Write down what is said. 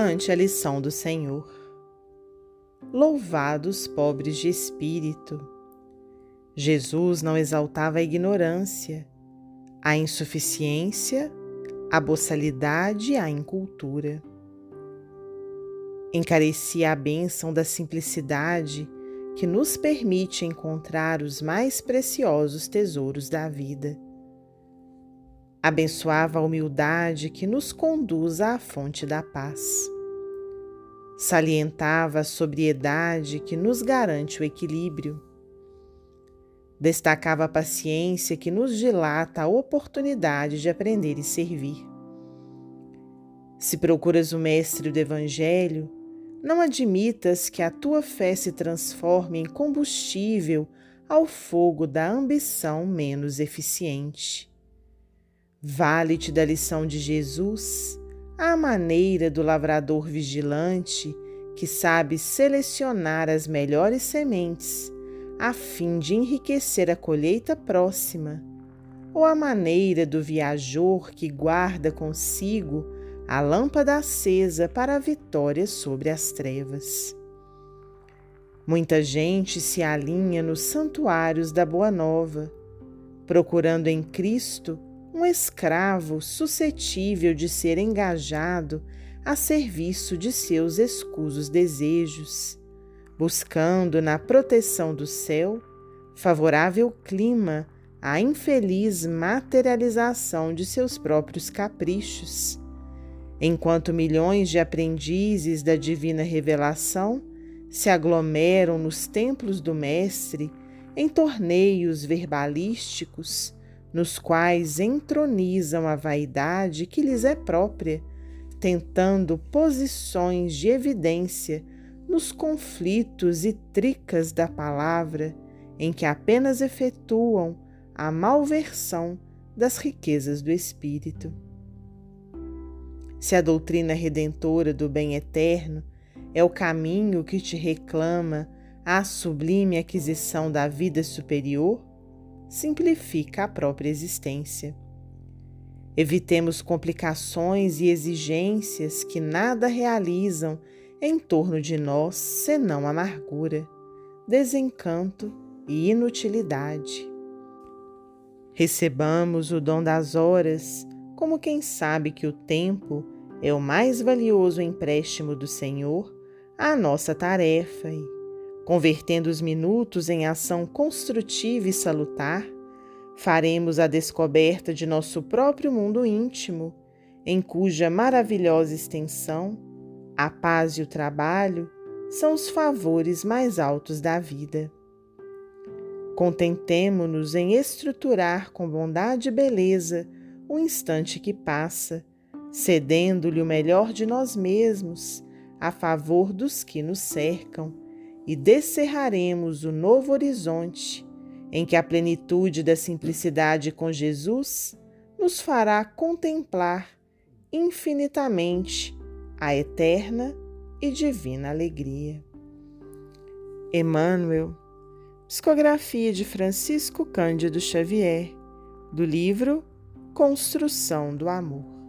ante a lição do Senhor. Louvados pobres de espírito. Jesus não exaltava a ignorância, a insuficiência, a boçalidade e a incultura. Encarecia a bênção da simplicidade que nos permite encontrar os mais preciosos tesouros da vida. Abençoava a humildade que nos conduz à fonte da paz. Salientava a sobriedade que nos garante o equilíbrio. Destacava a paciência que nos dilata a oportunidade de aprender e servir. Se procuras o Mestre do Evangelho, não admitas que a tua fé se transforme em combustível ao fogo da ambição menos eficiente. Vale-te da lição de Jesus, à maneira do lavrador vigilante que sabe selecionar as melhores sementes a fim de enriquecer a colheita próxima, ou à maneira do viajor que guarda consigo a lâmpada acesa para a vitória sobre as trevas. Muita gente se alinha nos santuários da Boa Nova, procurando em Cristo um escravo suscetível de ser engajado a serviço de seus escusos desejos, buscando na proteção do céu favorável clima à infeliz materialização de seus próprios caprichos. Enquanto milhões de aprendizes da divina revelação se aglomeram nos templos do Mestre em torneios verbalísticos, nos quais entronizam a vaidade que lhes é própria, tentando posições de evidência nos conflitos e tricas da palavra, em que apenas efetuam a malversão das riquezas do espírito. Se a doutrina redentora do bem eterno é o caminho que te reclama a sublime aquisição da vida superior, simplifica a própria existência. Evitemos complicações e exigências que nada realizam em torno de nós senão amargura, desencanto e inutilidade. Recebamos o dom das horas como quem sabe que o tempo é o mais valioso empréstimo do Senhor à nossa tarefa e, convertendo os minutos em ação construtiva e salutar, faremos a descoberta de nosso próprio mundo íntimo, em cuja maravilhosa extensão a paz e o trabalho são os favores mais altos da vida. Contentemo-nos em estruturar com bondade e beleza o instante que passa, cedendo-lhe o melhor de nós mesmos a favor dos que nos cercam, e descerraremos o novo horizonte em que a plenitude da simplicidade com Jesus nos fará contemplar infinitamente a eterna e divina alegria. Emmanuel, psicografia de Francisco Cândido Xavier, do livro Construção do Amor.